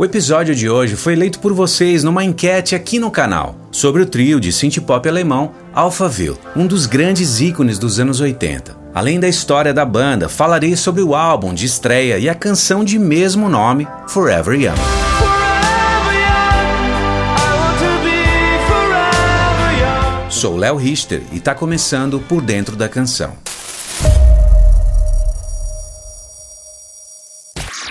O episódio de hoje foi eleito por vocês numa enquete aqui no canal sobre o trio de synth pop alemão Alphaville, um dos grandes ícones dos anos 80. Além da história da banda, falarei sobre o álbum de estreia e a canção de mesmo nome, Forever Young. Sou Léo Richter e está começando por dentro da canção.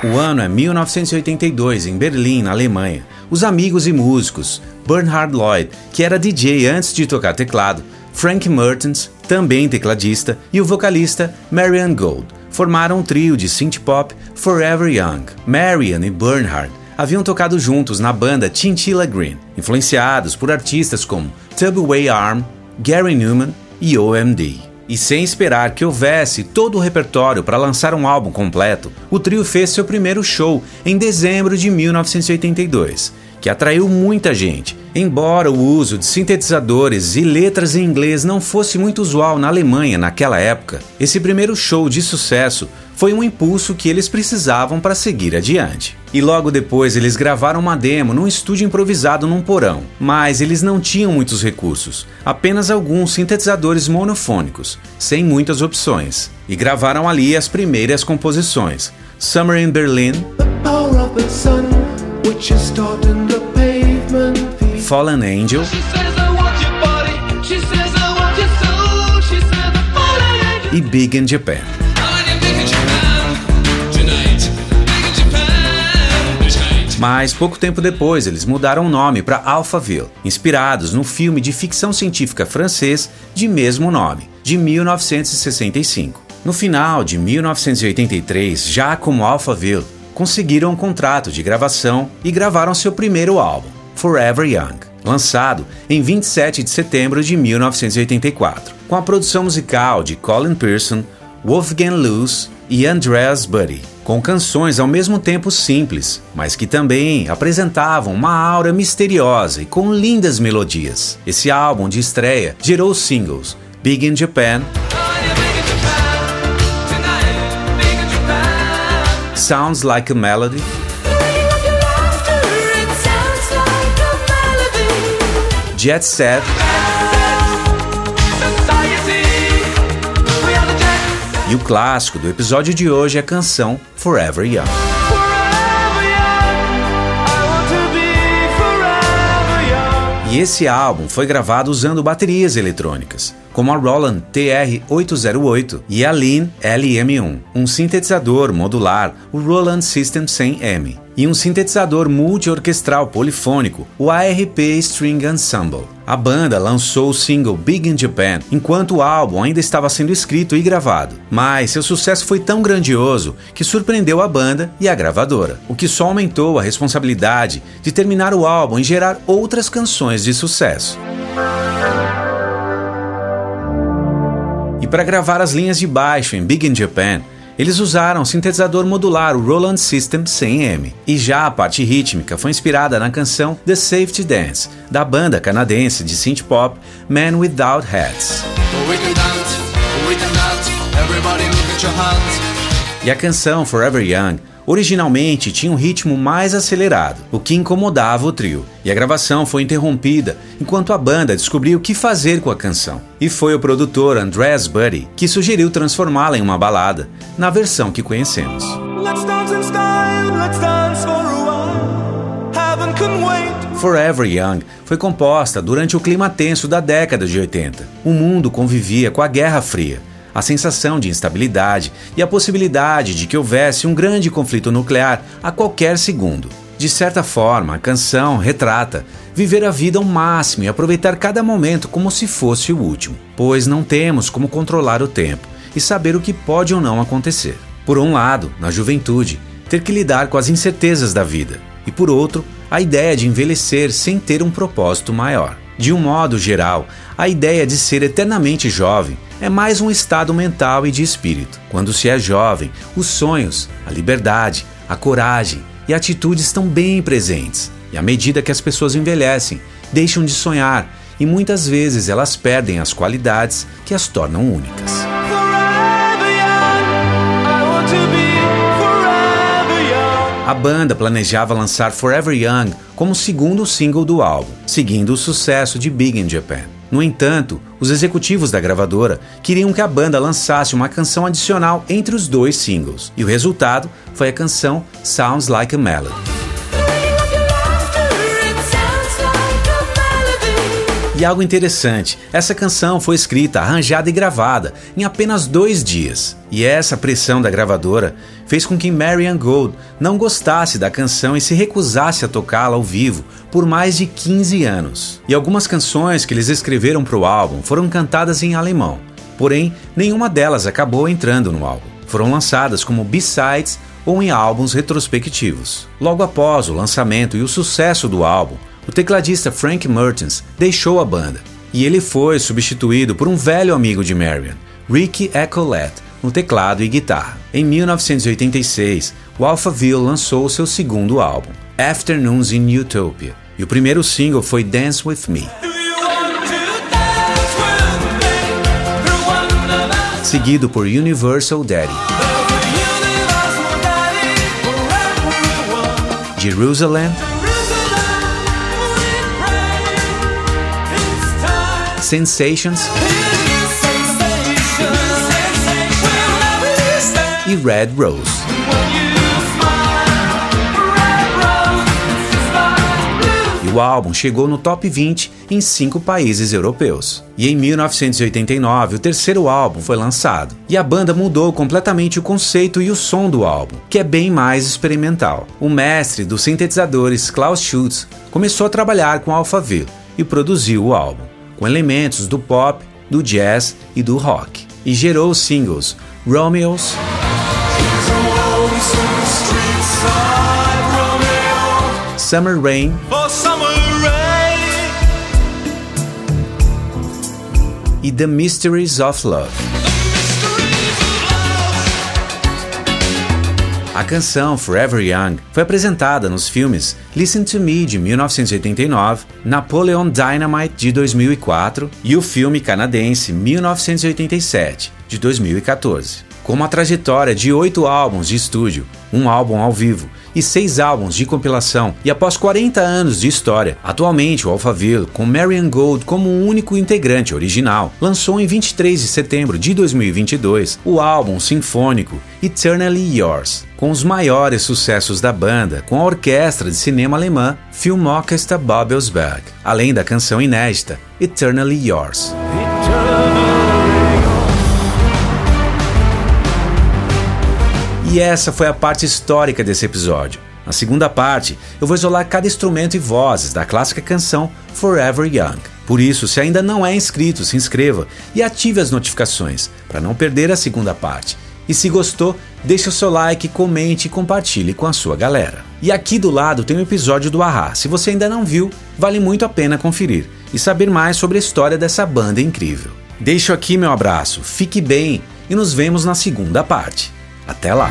O ano é 1982, em Berlim, na Alemanha. Os amigos e músicos Bernhard Lloyd, que era DJ antes de tocar teclado, Frank Mertens, também tecladista, e o vocalista Marian Gold, formaram um trio de synth pop Forever Young. Marian e Bernhard haviam tocado juntos na banda Chinchilla Green, influenciados por artistas como Tubway Arm, Gary Newman e OMD. E sem esperar que houvesse todo o repertório para lançar um álbum completo, o trio fez seu primeiro show em dezembro de 1982, que atraiu muita gente. Embora o uso de sintetizadores e letras em inglês não fosse muito usual na Alemanha naquela época, esse primeiro show de sucesso foi um impulso que eles precisavam para seguir adiante. E logo depois eles gravaram uma demo num estúdio improvisado num porão, mas eles não tinham muitos recursos, apenas alguns sintetizadores monofônicos, sem muitas opções, e gravaram ali as primeiras composições: Summer in Berlin, Fallen Angel. E Big in Japan. Mas pouco tempo depois eles mudaram o nome para Alphaville, inspirados no filme de ficção científica francês de mesmo nome, de 1965. No final de 1983, já como Alphaville, conseguiram um contrato de gravação e gravaram seu primeiro álbum, Forever Young, lançado em 27 de setembro de 1984, com a produção musical de Colin Pearson, Wolfgang Luz e Andreas Buddy com canções ao mesmo tempo simples, mas que também apresentavam uma aura misteriosa e com lindas melodias. Esse álbum de estreia gerou singles Big in Japan, Sounds Like a Melody, Jet Set. E o clássico do episódio de hoje é a canção Forever Young. E esse álbum foi gravado usando baterias eletrônicas, como a Roland TR-808 e a Lean LM1, um sintetizador modular, o Roland System 100M e um sintetizador multi-orquestral polifônico, o ARP String Ensemble. A banda lançou o single Big in Japan enquanto o álbum ainda estava sendo escrito e gravado, mas seu sucesso foi tão grandioso que surpreendeu a banda e a gravadora, o que só aumentou a responsabilidade de terminar o álbum e gerar outras canções de sucesso. E para gravar as linhas de baixo em Big in Japan, eles usaram o sintetizador modular, o Roland System 100M, e já a parte rítmica foi inspirada na canção The Safety Dance, da banda canadense de synth pop Man Without Hats. E a canção Forever Young originalmente tinha um ritmo mais acelerado, o que incomodava o trio, e a gravação foi interrompida enquanto a banda descobriu o que fazer com a canção. E foi o produtor Andreas Buddy que sugeriu transformá-la em uma balada, na versão que conhecemos. Forever Young foi composta durante o clima tenso da década de 80. O mundo convivia com a Guerra Fria a sensação de instabilidade e a possibilidade de que houvesse um grande conflito nuclear a qualquer segundo. De certa forma, a canção retrata viver a vida ao máximo e aproveitar cada momento como se fosse o último, pois não temos como controlar o tempo e saber o que pode ou não acontecer. Por um lado, na juventude, ter que lidar com as incertezas da vida, e por outro, a ideia de envelhecer sem ter um propósito maior. De um modo geral, a ideia de ser eternamente jovem é mais um estado mental e de espírito. Quando se é jovem, os sonhos, a liberdade, a coragem e a atitude estão bem presentes. E à medida que as pessoas envelhecem, deixam de sonhar e muitas vezes elas perdem as qualidades que as tornam únicas. A banda planejava lançar Forever Young como segundo single do álbum, seguindo o sucesso de Big in Japan. No entanto, os executivos da gravadora queriam que a banda lançasse uma canção adicional entre os dois singles, e o resultado foi a canção Sounds Like a Melody. E algo interessante, essa canção foi escrita, arranjada e gravada em apenas dois dias. E essa pressão da gravadora fez com que Marian Gold não gostasse da canção e se recusasse a tocá-la ao vivo por mais de 15 anos. E algumas canções que eles escreveram para o álbum foram cantadas em alemão, porém nenhuma delas acabou entrando no álbum. Foram lançadas como B-sides ou em álbuns retrospectivos. Logo após o lançamento e o sucesso do álbum, o tecladista Frank Mertens deixou a banda e ele foi substituído por um velho amigo de Marion, Ricky Ecolette, no teclado e guitarra. Em 1986, o Alphaville lançou seu segundo álbum, Afternoons in Utopia, e o primeiro single foi Dance With Me. Seguido por Universal Daddy. Jerusalem Sensations e Red Rose. E o álbum chegou no top 20 em cinco países europeus. E em 1989, o terceiro álbum foi lançado. E a banda mudou completamente o conceito e o som do álbum, que é bem mais experimental. O mestre dos sintetizadores, Klaus Schultz, começou a trabalhar com Alphaville e produziu o álbum com elementos do pop, do jazz e do rock, e gerou os singles Romeo's, Summer Rain e The Mysteries of Love. A canção Forever Young foi apresentada nos filmes Listen to Me de 1989, Napoleon Dynamite de 2004 e o filme canadense 1987 de 2014. Com uma trajetória de oito álbuns de estúdio, um álbum ao vivo e seis álbuns de compilação, e após 40 anos de história, atualmente o Alphaville, com Marian Gold como o único integrante original, lançou em 23 de setembro de 2022 o álbum sinfônico Eternally Yours, com os maiores sucessos da banda, com a orquestra de cinema alemã Filmorchester Babelsberg, além da canção inédita Eternally Yours. E essa foi a parte histórica desse episódio. Na segunda parte, eu vou isolar cada instrumento e vozes da clássica canção Forever Young. Por isso, se ainda não é inscrito, se inscreva e ative as notificações para não perder a segunda parte. E se gostou, deixe o seu like, comente e compartilhe com a sua galera. E aqui do lado tem o um episódio do Ahá. Se você ainda não viu, vale muito a pena conferir e saber mais sobre a história dessa banda incrível. Deixo aqui meu abraço, fique bem e nos vemos na segunda parte. Até lá!